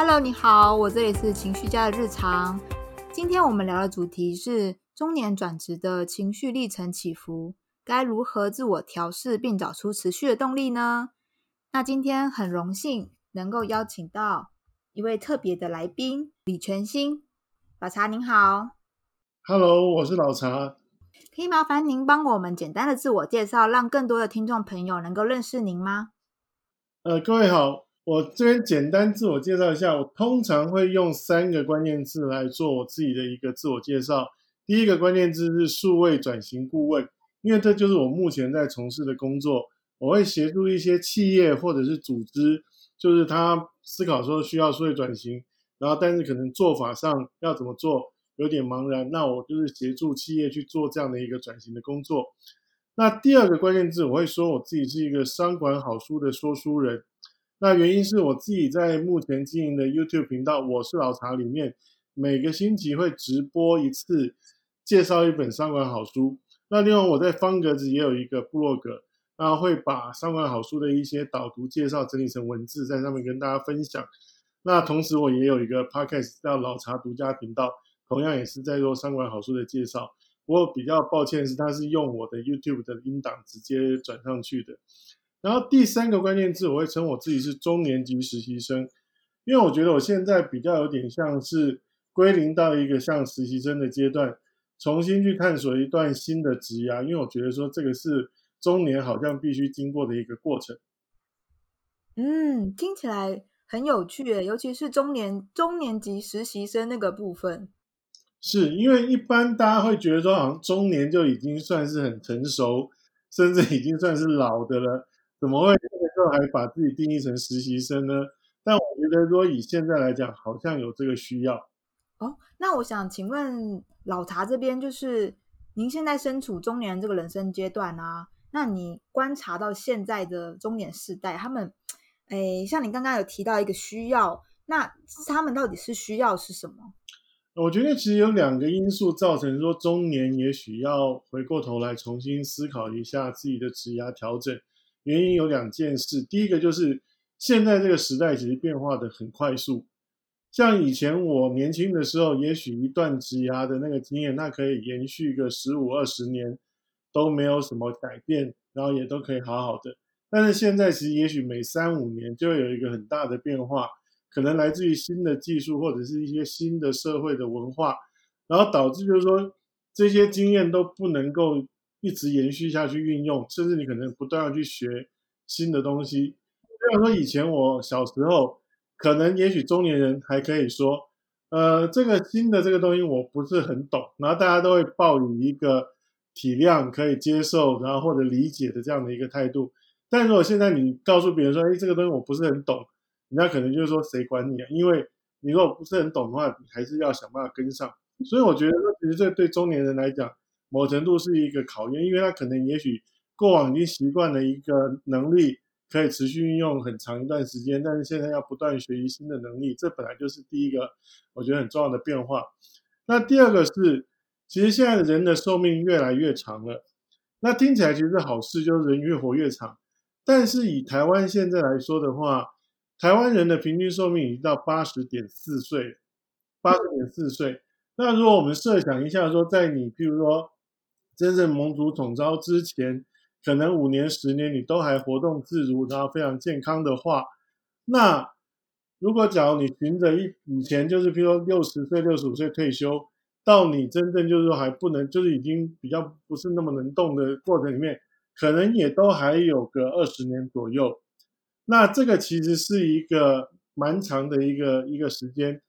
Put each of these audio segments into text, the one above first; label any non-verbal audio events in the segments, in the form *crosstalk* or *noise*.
Hello，你好，我这里是情绪家的日常。今天我们聊的主题是中年转职的情绪历程起伏，该如何自我调试并找出持续的动力呢？那今天很荣幸能够邀请到一位特别的来宾李全新，老茶您好，Hello，我是老茶，可以麻烦您帮我们简单的自我介绍，让更多的听众朋友能够认识您吗？呃，各位好。我这边简单自我介绍一下，我通常会用三个关键字来做我自己的一个自我介绍。第一个关键字是数位转型顾问，因为这就是我目前在从事的工作。我会协助一些企业或者是组织，就是他思考说需要数位转型，然后但是可能做法上要怎么做有点茫然，那我就是协助企业去做这样的一个转型的工作。那第二个关键字，我会说我自己是一个商管好书的说书人。那原因是我自己在目前经营的 YouTube 频道“我是老茶”里面，每个星期会直播一次，介绍一本三管好书。那另外我在方格子也有一个部落格，那会把三管好书的一些导读介绍整理成文字，在上面跟大家分享。那同时我也有一个 Podcast 叫“老茶独家频道”，同样也是在做三管好书的介绍。不过比较抱歉是，它是用我的 YouTube 的音档直接转上去的。然后第三个关键字，我会称我自己是中年级实习生，因为我觉得我现在比较有点像是归零到一个像实习生的阶段，重新去探索一段新的职涯，因为我觉得说这个是中年好像必须经过的一个过程。嗯，听起来很有趣诶，尤其是中年中年级实习生那个部分。是因为一般大家会觉得说，好像中年就已经算是很成熟，甚至已经算是老的了。怎么会这个时候还把自己定义成实习生呢？但我觉得，说以现在来讲，好像有这个需要。哦，那我想请问老茶这边，就是您现在身处中年这个人生阶段啊，那你观察到现在的中年世代，他们，哎，像你刚刚有提到一个需要，那他们到底是需要是什么？我觉得其实有两个因素造成说中年也许要回过头来重新思考一下自己的职涯调整。原因有两件事，第一个就是现在这个时代其实变化的很快速，像以前我年轻的时候，也许一段职涯的那个经验，那可以延续个十五二十年都没有什么改变，然后也都可以好好的。但是现在其实也许每三五年就有一个很大的变化，可能来自于新的技术或者是一些新的社会的文化，然后导致就是说这些经验都不能够。一直延续下去运用，甚至你可能不断要去学新的东西。虽然说，以前我小时候，可能也许中年人还可以说，呃，这个新的这个东西我不是很懂，然后大家都会抱以一个体谅、可以接受，然后或者理解的这样的一个态度。但如果现在你告诉别人说，哎，这个东西我不是很懂，人家可能就是说，谁管你啊？因为你如果不是很懂的话，你还是要想办法跟上。所以我觉得说，其实这对中年人来讲，某程度是一个考验，因为他可能也许过往已经习惯了一个能力，可以持续运用很长一段时间，但是现在要不断学习新的能力，这本来就是第一个我觉得很重要的变化。那第二个是，其实现在的人的寿命越来越长了，那听起来其实是好事，就是人越活越长。但是以台湾现在来说的话，台湾人的平均寿命已经到八十点四岁，八十点四岁。那如果我们设想一下，说在你譬如说。真正蒙主统招之前，可能五年、十年你都还活动自如，然后非常健康的话，那如果假如你循着一以前就是，譬如说六十岁、六十五岁退休，到你真正就是说还不能，就是已经比较不是那么能动的过程里面，可能也都还有个二十年左右。那这个其实是一个蛮长的一个一个时间。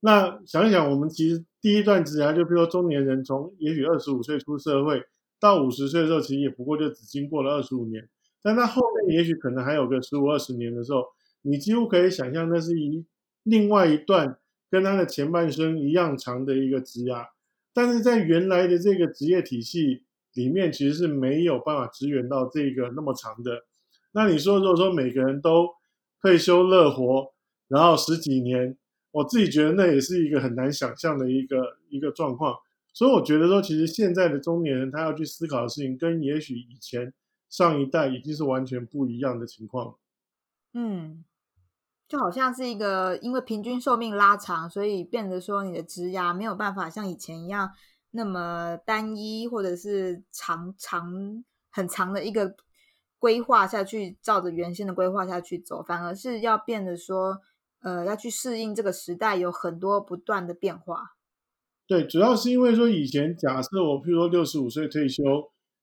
那想一想，我们其实第一段职涯，就比如说中年人，从也许二十五岁出社会到五十岁的时候，其实也不过就只经过了二十五年。但他后面也许可能还有个十五二十年的时候，你几乎可以想象，那是一另外一段跟他的前半生一样长的一个职涯。但是在原来的这个职业体系里面，其实是没有办法支援到这个那么长的。那你说，如果说每个人都退休乐活，然后十几年？我自己觉得那也是一个很难想象的一个一个状况，所以我觉得说，其实现在的中年人他要去思考的事情，跟也许以前上一代已经是完全不一样的情况。嗯，就好像是一个因为平均寿命拉长，所以变得说你的职涯没有办法像以前一样那么单一，或者是长长很长的一个规划下去，照着原先的规划下去走，反而是要变得说，呃，要去适应这个时代，有很多不断的变化。对，主要是因为说以前假设我譬如说六十五岁退休，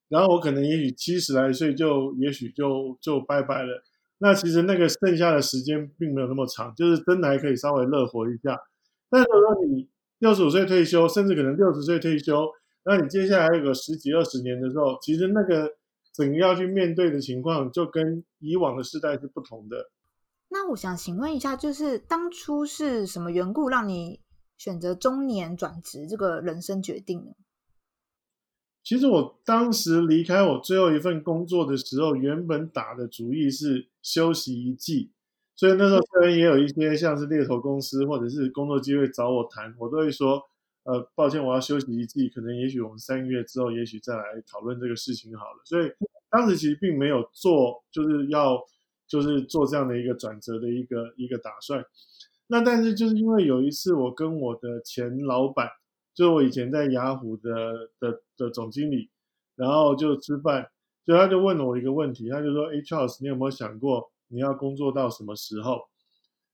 然后我可能也许七十来岁就也许就就拜拜了。那其实那个剩下的时间并没有那么长，就是真的还可以稍微乐活一下。但如果说你六十五岁退休，甚至可能六十岁退休，那你接下来有个十几二十年的时候，其实那个整个要去面对的情况，就跟以往的时代是不同的。那我想请问一下，就是当初是什么缘故让你选择中年转职这个人生决定呢？其实我当时离开我最后一份工作的时候，原本打的主意是休息一季，所以那时候虽然也有一些像是猎头公司或者是工作机会找我谈，我都会说，呃，抱歉，我要休息一季，可能也许我们三个月之后，也许再来讨论这个事情好了。所以当时其实并没有做，就是要就是做这样的一个转折的一个一个打算。那但是就是因为有一次我跟我的前老板。就我以前在雅虎的的的总经理，然后就吃饭，就他就问了我一个问题，他就说：“哎，Charles，你有没有想过你要工作到什么时候？”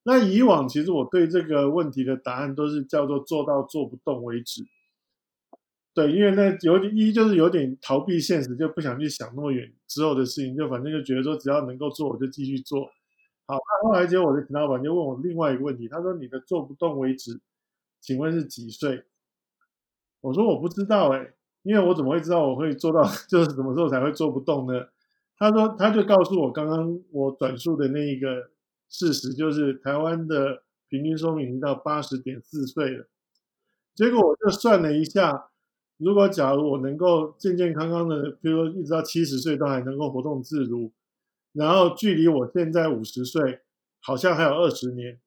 那以往其实我对这个问题的答案都是叫做做到做不动为止。对，因为那有点一就是有点逃避现实，就不想去想那么远之后的事情，就反正就觉得说只要能够做我就继续做。好，那后来结果我的陈老板就问我另外一个问题，他说：“你的做不动为止，请问是几岁？”我说我不知道哎，因为我怎么会知道我会做到 *laughs* 就是什么时候才会做不动呢？他说他就告诉我刚刚我转述的那一个事实，就是台湾的平均寿命已经到八十点四岁了。结果我就算了一下，如果假如我能够健健康康的，比如说一直到七十岁都还能够活动自如，然后距离我现在五十岁好像还有二十年。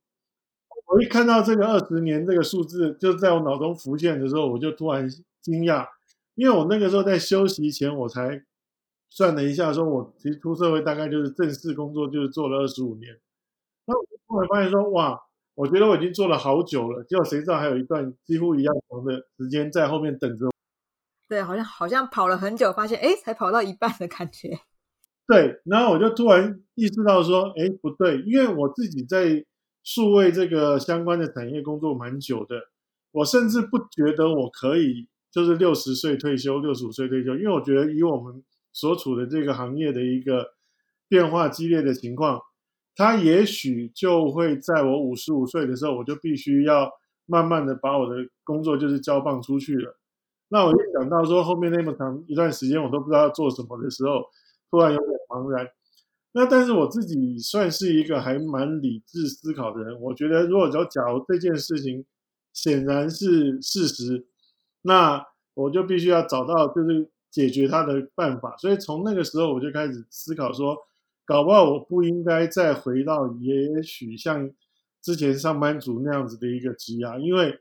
我一看到这个二十年这个数字，就在我脑中浮现的时候，我就突然惊讶，因为我那个时候在休息前，我才算了一下，说我其实出社会大概就是正式工作就是做了二十五年，那我突然发现说，哇，我觉得我已经做了好久了，结果谁知道还有一段几乎一样长的时间在后面等着。对，好像好像跑了很久，发现哎，才跑到一半的感觉。*laughs* 对，然后我就突然意识到说，哎，不对，因为我自己在。数位这个相关的产业工作蛮久的，我甚至不觉得我可以就是六十岁退休、六十五岁退休，因为我觉得以我们所处的这个行业的一个变化激烈的情况，它也许就会在我五十五岁的时候，我就必须要慢慢的把我的工作就是交棒出去了。那我就想到说，后面那么长一段时间我都不知道做什么的时候，突然有点茫然。那但是我自己算是一个还蛮理智思考的人，我觉得如果说假如这件事情显然是事实，那我就必须要找到就是解决它的办法。所以从那个时候我就开始思考说，搞不好我不应该再回到也许像之前上班族那样子的一个职涯，因为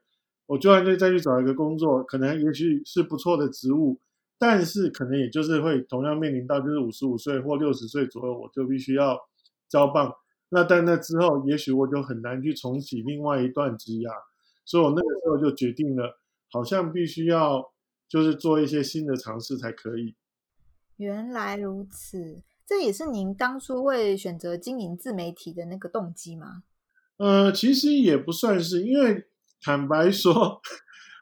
我就算再再去找一个工作，可能也许是不错的职务。但是可能也就是会同样面临到，就是五十五岁或六十岁左右，我就必须要交棒。那在那之后，也许我就很难去重启另外一段职涯，所以我那个时候就决定了，好像必须要就是做一些新的尝试才可以。原来如此，这也是您当初会选择经营自媒体的那个动机吗？呃，其实也不算是，因为坦白说。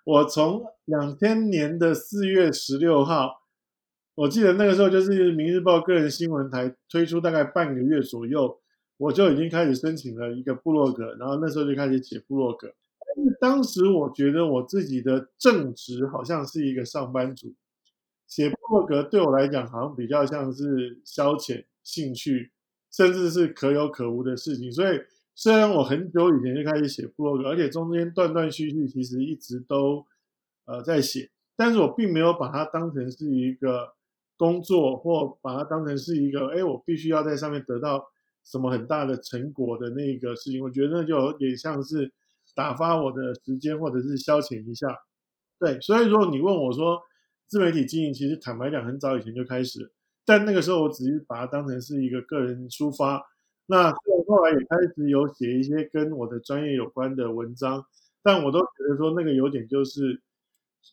我从两千年的四月十六号，我记得那个时候就是《明日报》个人新闻台推出大概半个月左右，我就已经开始申请了一个部落格，然后那时候就开始写部落格。但是当时我觉得我自己的正职好像是一个上班族，写部落格对我来讲好像比较像是消遣、兴趣，甚至是可有可无的事情，所以。虽然我很久以前就开始写部落格，而且中间断断续续，其实一直都呃在写，但是我并没有把它当成是一个工作，或把它当成是一个，哎，我必须要在上面得到什么很大的成果的那个事情。我觉得那就有点像是打发我的时间，或者是消遣一下。对，所以如果你问我说自媒体经营，其实坦白讲，很早以前就开始，但那个时候我只是把它当成是一个个人抒发。那虽然后来也开始有写一些跟我的专业有关的文章，但我都觉得说那个有点就是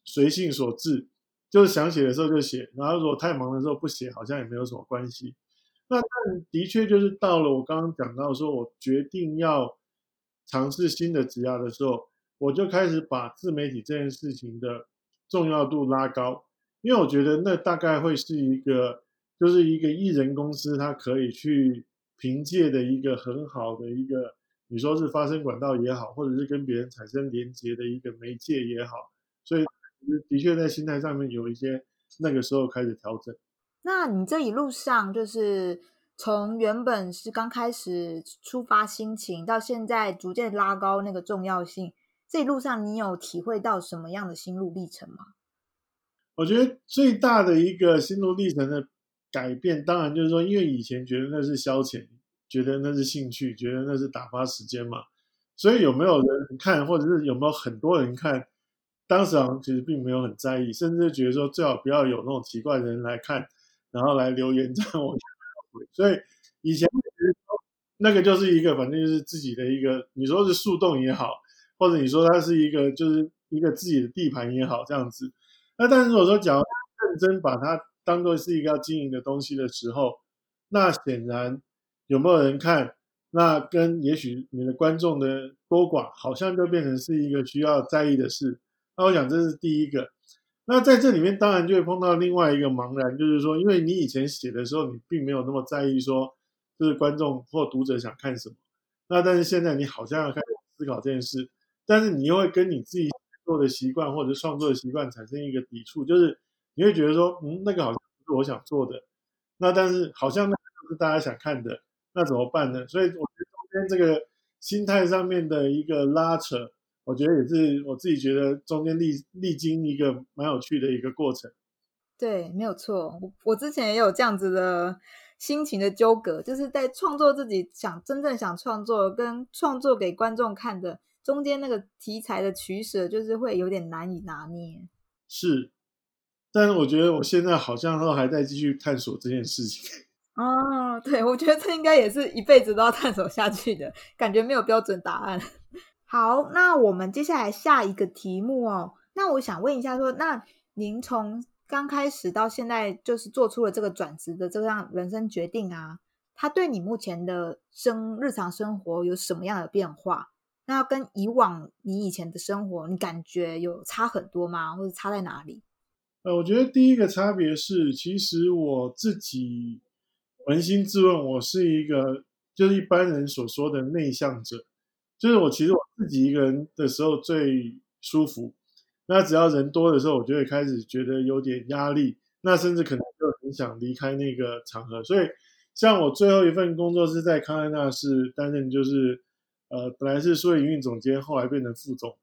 随性所致，就是想写的时候就写，然后如果太忙的时候不写，好像也没有什么关系。那但的确就是到了我刚刚讲到说，我决定要尝试新的职涯的时候，我就开始把自媒体这件事情的重要度拉高，因为我觉得那大概会是一个，就是一个艺人公司它可以去凭借的一个很好的一个，你说是发声管道也好，或者是跟别人产生连接的一个媒介也好，所以的确在心态上面有一些那个时候开始调整。那你这一路上，就是从原本是刚开始出发心情，到现在逐渐拉高那个重要性，这一路上你有体会到什么样的心路历程吗？我觉得最大的一个心路历程的改变，当然就是说，因为以前觉得那是消遣，觉得那是兴趣，觉得那是打发时间嘛，所以有没有人看，或者是有没有很多人看，当时好像其实并没有很在意，甚至觉得说最好不要有那种奇怪的人来看。然后来留言这样我所以以前那个就是一个反正就是自己的一个，你说是树洞也好，或者你说它是一个就是一个自己的地盘也好这样子。那但是如果说假如认真把它当做是一个要经营的东西的时候，那显然有没有人看，那跟也许你的观众的多寡，好像就变成是一个需要在意的事。那我想这是第一个。那在这里面，当然就会碰到另外一个茫然，就是说，因为你以前写的时候，你并没有那么在意说，就是观众或读者想看什么。那但是现在你好像要开始思考这件事，但是你又会跟你自己做的习惯或者创作的习惯产生一个抵触，就是你会觉得说，嗯，那个好像是我想做的。那但是好像那个是大家想看的，那怎么办呢？所以我觉得中间这个心态上面的一个拉扯。我觉得也是，我自己觉得中间历历经一个蛮有趣的一个过程。对，没有错。我我之前也有这样子的心情的纠葛，就是在创作自己想真正想创作跟创作给观众看的中间那个题材的取舍，就是会有点难以拿捏。是，但是我觉得我现在好像都还在继续探索这件事情。*laughs* 哦，对，我觉得这应该也是一辈子都要探索下去的感觉，没有标准答案。*laughs* 好，那我们接下来下一个题目哦。那我想问一下，说那您从刚开始到现在，就是做出了这个转职的这样人生决定啊，它对你目前的生日常生活有什么样的变化？那跟以往你以前的生活，你感觉有差很多吗？或者差在哪里？呃，我觉得第一个差别是，其实我自己扪心自问，我是一个就是一般人所说的内向者。就是我其实我自己一个人的时候最舒服，那只要人多的时候，我就会开始觉得有点压力，那甚至可能就很想离开那个场合。所以，像我最后一份工作是在康奈纳是担任就是呃本来是数位营运总监，后来变成副总。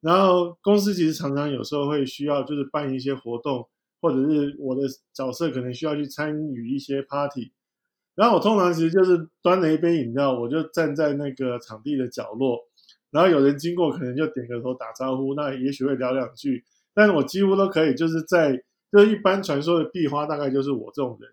然后公司其实常常有时候会需要就是办一些活动，或者是我的角色可能需要去参与一些 party。然后我通常其实就是端了一杯饮料，我就站在那个场地的角落，然后有人经过，可能就点个头打招呼，那也许会聊两句。但是我几乎都可以，就是在就是一般传说的壁花，大概就是我这种人。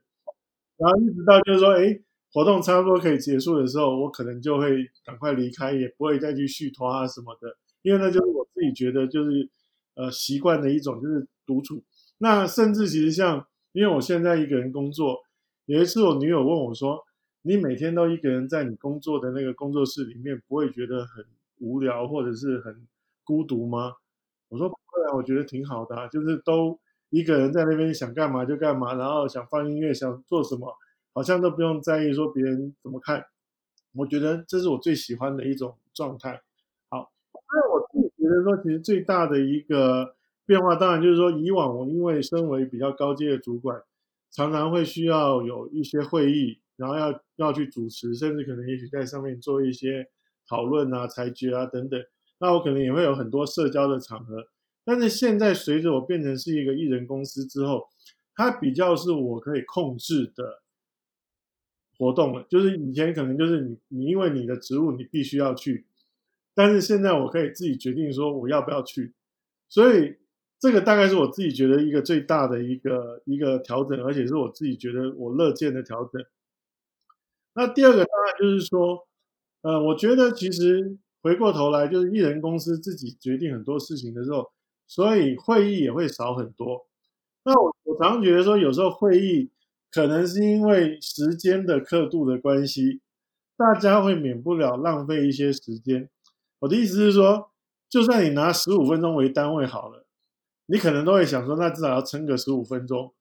然后一直到就是说，哎，活动差不多可以结束的时候，我可能就会赶快离开，也不会再去续托啊什么的，因为那就是我自己觉得就是呃习惯的一种，就是独处。那甚至其实像，因为我现在一个人工作。有一次，我女友问我说：“你每天都一个人在你工作的那个工作室里面，不会觉得很无聊或者是很孤独吗？”我说：“不会啊，我觉得挺好的，就是都一个人在那边想干嘛就干嘛，然后想放音乐，想做什么，好像都不用在意说别人怎么看。我觉得这是我最喜欢的一种状态。好，那我觉得说，其实最大的一个变化，当然就是说，以往我因为身为比较高阶的主管。常常会需要有一些会议，然后要要去主持，甚至可能也许在上面做一些讨论啊、裁决啊等等。那我可能也会有很多社交的场合。但是现在随着我变成是一个艺人公司之后，它比较是我可以控制的活动了。就是以前可能就是你你因为你的职务你必须要去，但是现在我可以自己决定说我要不要去，所以。这个大概是我自己觉得一个最大的一个一个调整，而且是我自己觉得我乐见的调整。那第二个当然就是说，呃，我觉得其实回过头来，就是艺人公司自己决定很多事情的时候，所以会议也会少很多。那我我常常觉得说，有时候会议可能是因为时间的刻度的关系，大家会免不了浪费一些时间。我的意思是说，就算你拿十五分钟为单位好了，你可能都会想说，那至少要撑个十五分钟。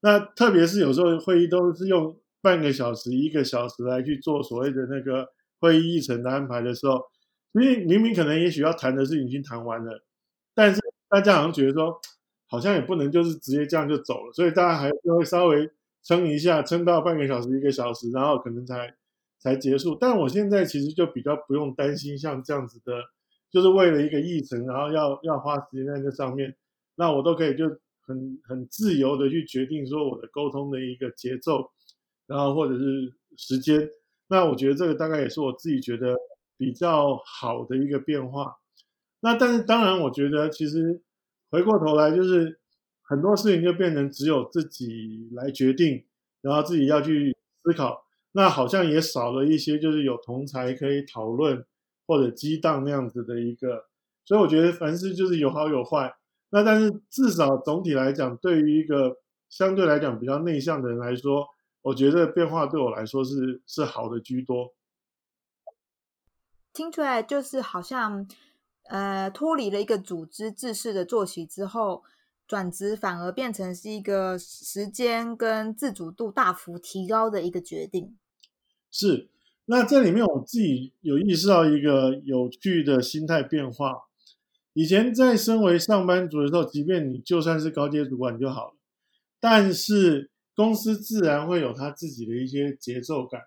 那特别是有时候会议都是用半个小时、一个小时来去做所谓的那个会议议程的安排的时候，因为明明可能也许要谈的事已经谈完了，但是大家好像觉得说，好像也不能就是直接这样就走了，所以大家还是会稍微撑一下，撑到半个小时、一个小时，然后可能才才结束。但我现在其实就比较不用担心像这样子的，就是为了一个议程，然后要要花时间在这上面，那我都可以就。很很自由的去决定说我的沟通的一个节奏，然后或者是时间，那我觉得这个大概也是我自己觉得比较好的一个变化。那但是当然，我觉得其实回过头来就是很多事情就变成只有自己来决定，然后自己要去思考，那好像也少了一些就是有同才可以讨论或者激荡那样子的一个。所以我觉得凡事就是有好有坏。那但是至少总体来讲，对于一个相对来讲比较内向的人来说，我觉得变化对我来说是是好的居多。听出来就是好像，呃，脱离了一个组织制式的作息之后，转职反而变成是一个时间跟自主度大幅提高的一个决定。是，那这里面我自己有意识到一个有趣的心态变化。以前在身为上班族的时候，即便你就算是高阶主管就好了，但是公司自然会有他自己的一些节奏感。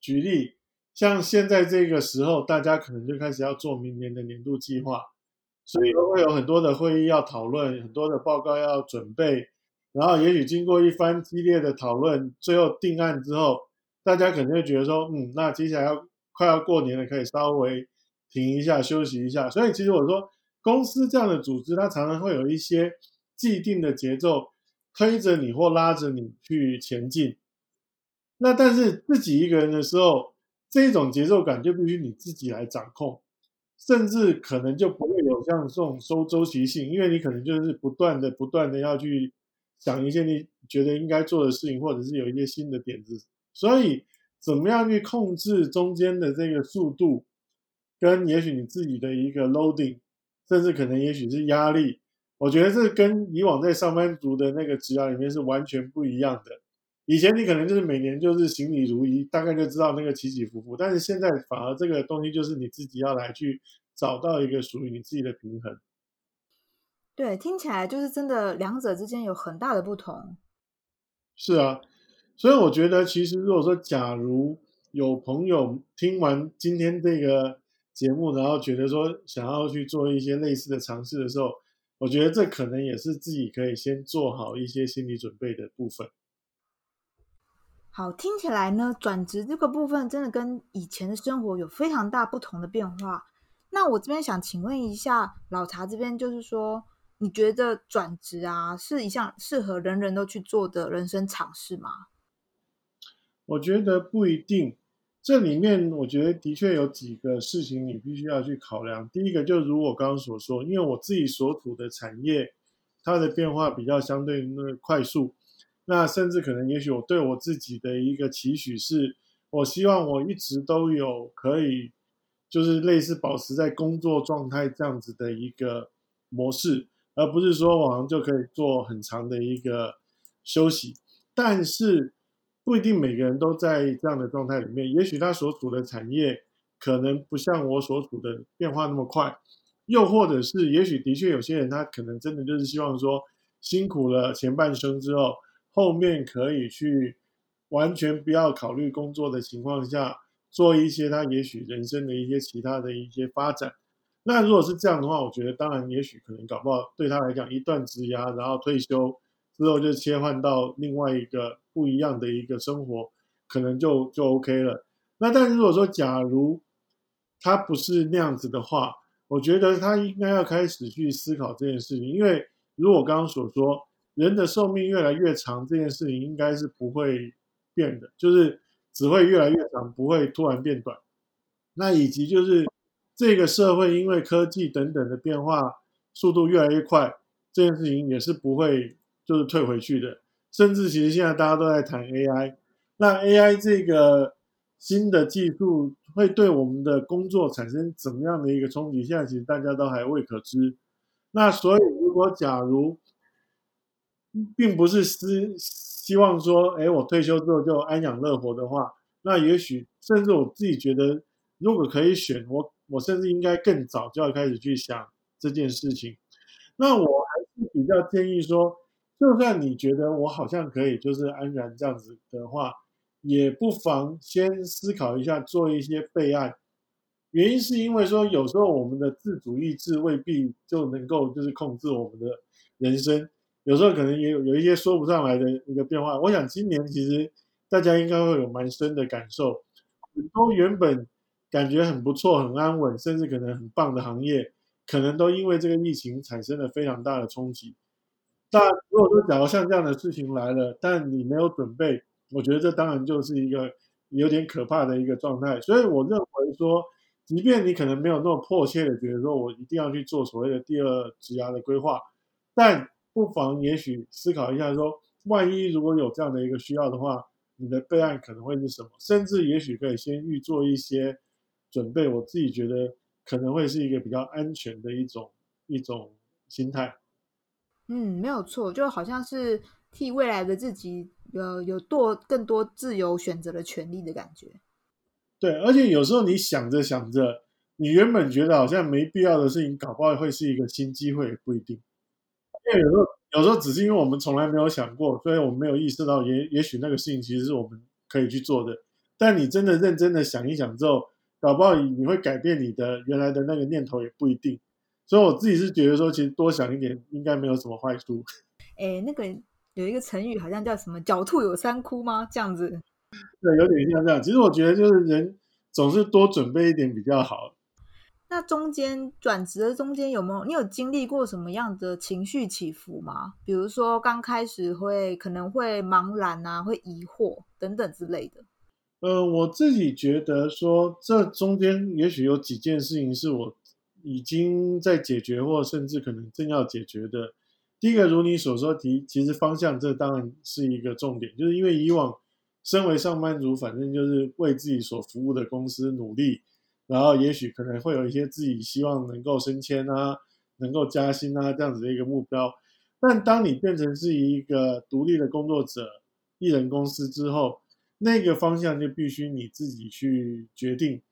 举例，像现在这个时候，大家可能就开始要做明年的年度计划，所以会有很多的会议要讨论，很多的报告要准备，然后也许经过一番激烈的讨论，最后定案之后，大家可能会觉得说，嗯，那接下来要快要过年了，可以稍微停一下休息一下。所以其实我说。公司这样的组织，它常常会有一些既定的节奏，推着你或拉着你去前进。那但是自己一个人的时候，这种节奏感就必须你自己来掌控，甚至可能就不会有像这种收周期性，因为你可能就是不断的、不断的要去想一些你觉得应该做的事情，或者是有一些新的点子。所以，怎么样去控制中间的这个速度，跟也许你自己的一个 loading。甚至可能，也许是压力。我觉得这跟以往在上班族的那个职涯里面是完全不一样的。以前你可能就是每年就是行礼如仪，大概就知道那个起起伏伏。但是现在反而这个东西就是你自己要来去找到一个属于你自己的平衡。对，听起来就是真的，两者之间有很大的不同。是啊，所以我觉得其实如果说，假如有朋友听完今天这个。节目，然后觉得说想要去做一些类似的尝试的时候，我觉得这可能也是自己可以先做好一些心理准备的部分。好，听起来呢，转职这个部分真的跟以前的生活有非常大不同的变化。那我这边想请问一下老茶这边，就是说，你觉得转职啊是一项适合人人都去做的人生尝试吗？我觉得不一定。这里面我觉得的确有几个事情你必须要去考量。第一个就如我刚刚所说，因为我自己所处的产业，它的变化比较相对那快速，那甚至可能也许我对我自己的一个期许是，我希望我一直都有可以，就是类似保持在工作状态这样子的一个模式，而不是说我就可以做很长的一个休息，但是。不一定每个人都在这样的状态里面，也许他所处的产业可能不像我所处的变化那么快，又或者是也许的确有些人他可能真的就是希望说辛苦了前半生之后，后面可以去完全不要考虑工作的情况下，做一些他也许人生的一些其他的一些发展。那如果是这样的话，我觉得当然也许可能搞不好对他来讲一段职涯，然后退休。之后就切换到另外一个不一样的一个生活，可能就就 OK 了。那但是如果说假如他不是那样子的话，我觉得他应该要开始去思考这件事情。因为如我刚刚所说，人的寿命越来越长，这件事情应该是不会变的。就是只会越来越长，不会突然变短。那以及就是这个社会因为科技等等的变化速度越来越快，这件事情也是不会就是退回去的。甚至其实现在大家都在谈 AI，那 AI 这个新的技术会对我们的工作产生怎么样的一个冲击？现在其实大家都还未可知。那所以如果假如并不是希希望说，哎，我退休之后就安养乐活的话，那也许甚至我自己觉得，如果可以选，我我甚至应该更早就要开始去想这件事情。那我还是比较建议说。就算你觉得我好像可以，就是安然这样子的话，也不妨先思考一下，做一些备案。原因是因为说，有时候我们的自主意志未必就能够就是控制我们的人生，有时候可能也有有一些说不上来的一个变化。我想今年其实大家应该会有蛮深的感受，很多原本感觉很不错、很安稳，甚至可能很棒的行业，可能都因为这个疫情产生了非常大的冲击。但如果说假如像这样的事情来了，但你没有准备，我觉得这当然就是一个有点可怕的一个状态。所以我认为说，即便你可能没有那么迫切的觉得说我一定要去做所谓的第二职涯的规划，但不妨也许思考一下说，万一如果有这样的一个需要的话，你的备案可能会是什么？甚至也许可以先预做一些准备。我自己觉得可能会是一个比较安全的一种一种心态。嗯，没有错，就好像是替未来的自己，呃，有多更多自由选择的权利的感觉。对，而且有时候你想着想着，你原本觉得好像没必要的事情，搞不好会是一个新机会，也不一定。因为有时候，有时候只是因为我们从来没有想过，所以我们没有意识到，也也许那个事情其实是我们可以去做的。但你真的认真的想一想之后，搞不好你会改变你的原来的那个念头，也不一定。所以我自己是觉得说，其实多想一点应该没有什么坏处。*laughs* 哎，那个有一个成语好像叫什么“狡兔有三窟”吗？这样子？对，有点像这样。其实我觉得就是人总是多准备一点比较好。那中间转职的中间有没有你有经历过什么样的情绪起伏吗？比如说刚开始会可能会茫然啊，会疑惑等等之类的。呃，我自己觉得说这中间也许有几件事情是我。已经在解决，或甚至可能正要解决的。第一个，如你所说提，其实方向这当然是一个重点，就是因为以往身为上班族，反正就是为自己所服务的公司努力，然后也许可能会有一些自己希望能够升迁啊，能够加薪啊这样子的一个目标。但当你变成是一个独立的工作者、艺人公司之后，那个方向就必须你自己去决定。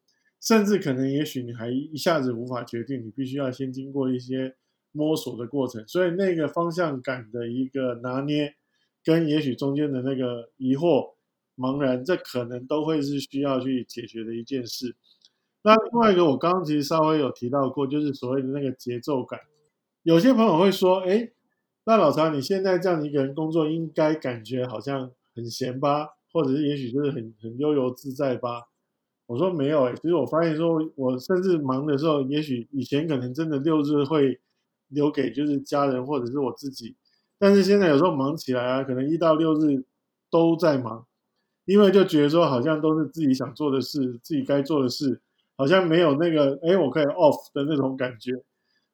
甚至可能，也许你还一下子无法决定，你必须要先经过一些摸索的过程。所以那个方向感的一个拿捏，跟也许中间的那个疑惑、茫然，这可能都会是需要去解决的一件事。那另外一个，我刚刚其实稍微有提到过，就是所谓的那个节奏感。有些朋友会说：“哎，那老曹，你现在这样一个人工作，应该感觉好像很闲吧？或者是也许就是很很悠游自在吧？”我说没有哎，其实我发现说，我甚至忙的时候，也许以前可能真的六日会留给就是家人或者是我自己，但是现在有时候忙起来啊，可能一到六日都在忙，因为就觉得说好像都是自己想做的事，自己该做的事，好像没有那个哎我可以 off 的那种感觉，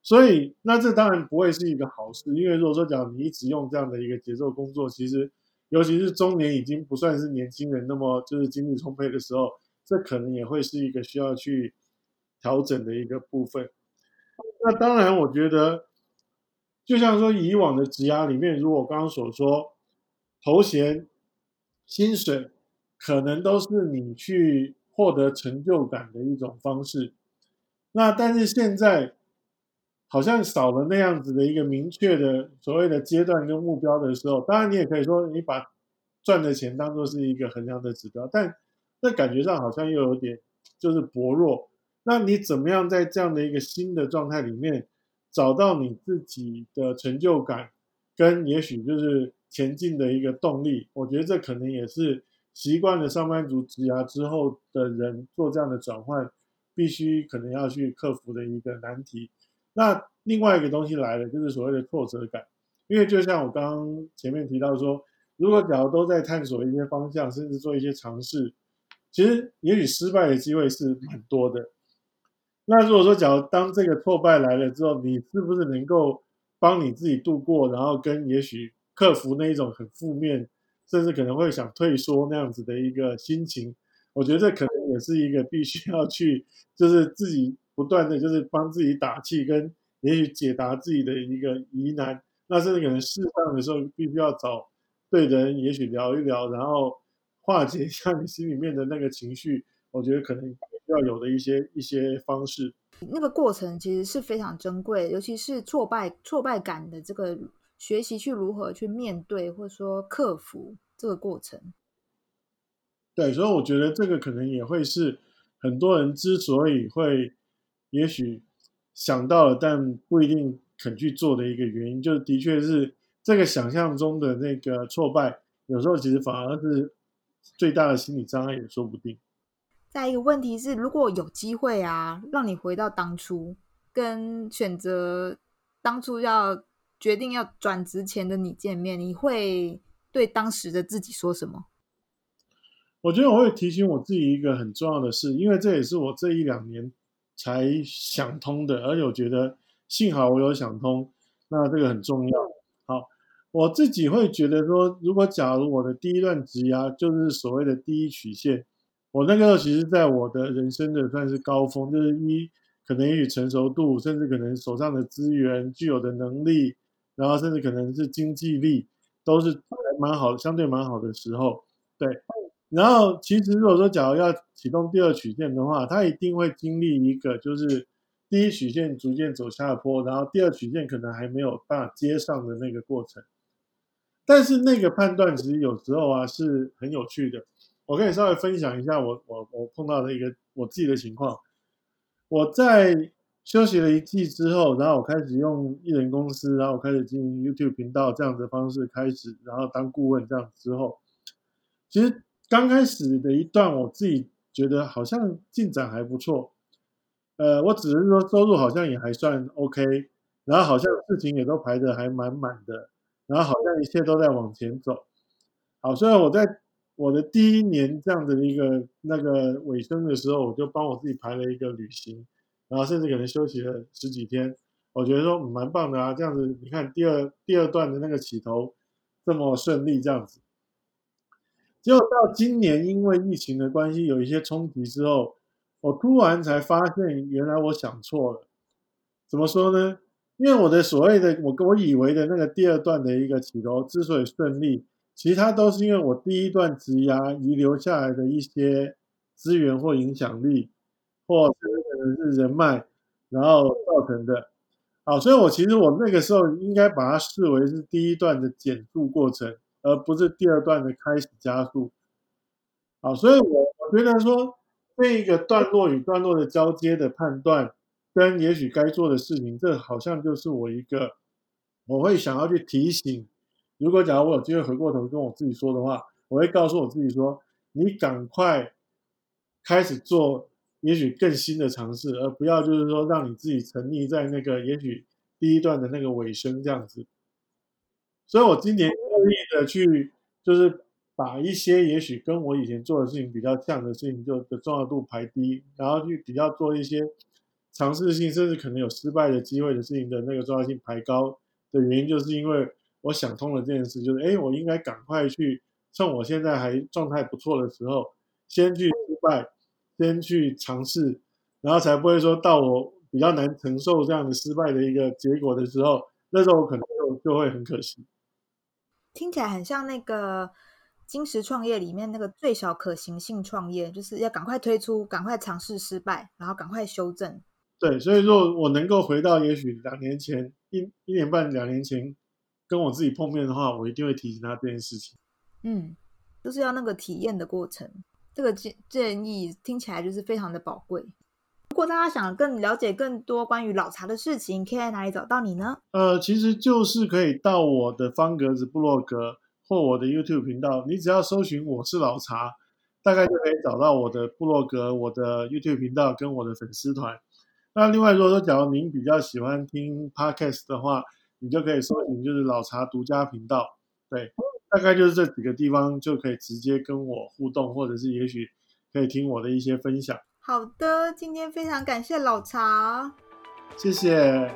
所以那这当然不会是一个好事，因为如果说讲你一直用这样的一个节奏工作，其实尤其是中年已经不算是年轻人那么就是精力充沛的时候。这可能也会是一个需要去调整的一个部分。那当然，我觉得就像说以往的职涯里面，如果我刚刚所说，头衔、薪水可能都是你去获得成就感的一种方式。那但是现在好像少了那样子的一个明确的所谓的阶段跟目标的时候，当然你也可以说你把赚的钱当做是一个衡量的指标，但那感觉上好像又有点就是薄弱。那你怎么样在这样的一个新的状态里面找到你自己的成就感，跟也许就是前进的一个动力？我觉得这可能也是习惯了上班族职涯之后的人做这样的转换，必须可能要去克服的一个难题。那另外一个东西来了，就是所谓的挫折感。因为就像我刚刚前面提到说，如果假如都在探索一些方向，甚至做一些尝试。其实也许失败的机会是蛮多的。那如果说，假如当这个挫败来了之后，你是不是能够帮你自己度过，然后跟也许克服那一种很负面，甚至可能会想退缩那样子的一个心情？我觉得这可能也是一个必须要去，就是自己不断的就是帮自己打气，跟也许解答自己的一个疑难。那甚至可能适当的时候，必须要找对人，也许聊一聊，然后化解一下你心里面的那个情绪。我觉得可能。要有的一些一些方式，那个过程其实是非常珍贵，尤其是挫败挫败感的这个学习，去如何去面对或者说克服这个过程。对，所以我觉得这个可能也会是很多人之所以会也许想到了，但不一定肯去做的一个原因，就的确是这个想象中的那个挫败，有时候其实反而是最大的心理障碍，也说不定。再一个问题是，如果有机会啊，让你回到当初，跟选择当初要决定要转职前的你见面，你会对当时的自己说什么？我觉得我会提醒我自己一个很重要的事，因为这也是我这一两年才想通的，而且我觉得幸好我有想通，那这个很重要。好，我自己会觉得说，如果假如我的第一段职涯就是所谓的第一曲线。我那个时候，其实在我的人生的算是高峰，就是一可能也与成熟度，甚至可能手上的资源、具有的能力，然后甚至可能是经济力，都是蛮好、相对蛮好的时候。对，然后其实如果说假如要启动第二曲线的话，它一定会经历一个，就是第一曲线逐渐走下坡，然后第二曲线可能还没有办法接上的那个过程。但是那个判断其实有时候啊是很有趣的。我可以稍微分享一下我我我碰到的一个我自己的情况。我在休息了一季之后，然后我开始用艺人公司，然后我开始经营 YouTube 频道这样的方式开始，然后当顾问这样子之后，其实刚开始的一段我自己觉得好像进展还不错。呃，我只是说收入好像也还算 OK，然后好像事情也都排的还满满的，然后好像一切都在往前走。好，所以我在。我的第一年这样的一个那个尾声的时候，我就帮我自己排了一个旅行，然后甚至可能休息了十几天，我觉得说蛮棒的啊。这样子，你看第二第二段的那个起头这么顺利，这样子。结果到今年，因为疫情的关系有一些冲击之后，我突然才发现，原来我想错了。怎么说呢？因为我的所谓的我我以为的那个第二段的一个起头之所以顺利。其他都是因为我第一段职涯遗留下来的一些资源或影响力，或者是人脉，然后造成的。好，所以我其实我那个时候应该把它视为是第一段的减速过程，而不是第二段的开始加速。好，所以我我觉得说这个段落与段落的交接的判断，跟也许该做的事情，这好像就是我一个我会想要去提醒。如果假如我有机会回过头跟我自己说的话，我会告诉我自己说：“你赶快开始做，也许更新的尝试，而不要就是说让你自己沉溺在那个也许第一段的那个尾声这样子。”所以，我今年刻意的去，就是把一些也许跟我以前做的事情比较像的事情，就的重要度排低，然后去比较做一些尝试性，甚至可能有失败的机会的事情的那个重要性排高的原因，就是因为。我想通了这件事，就是哎，我应该赶快去，趁我现在还状态不错的时候，先去失败，先去尝试，然后才不会说到我比较难承受这样的失败的一个结果的时候，那时候我可能就就会很可惜。听起来很像那个金石创业里面那个最小可行性创业，就是要赶快推出，赶快尝试失败，然后赶快修正。对，所以说我能够回到也许两年前，一一年半两年前。跟我自己碰面的话，我一定会提醒他这件事情。嗯，就是要那个体验的过程。这个建建议听起来就是非常的宝贵。如果大家想更了解更多关于老茶的事情，可以在哪里找到你呢？呃，其实就是可以到我的方格子部落格或我的 YouTube 频道，你只要搜寻“我是老茶”，大概就可以找到我的部落格、我的 YouTube 频道跟我的粉丝团。那另外，如果说假如您比较喜欢听 Podcast 的话，你就可以搜寻就是老茶独家频道，对，大概就是这几个地方就可以直接跟我互动或者是也许可以听我的一些分享。好的今天非常感谢老茶。谢谢。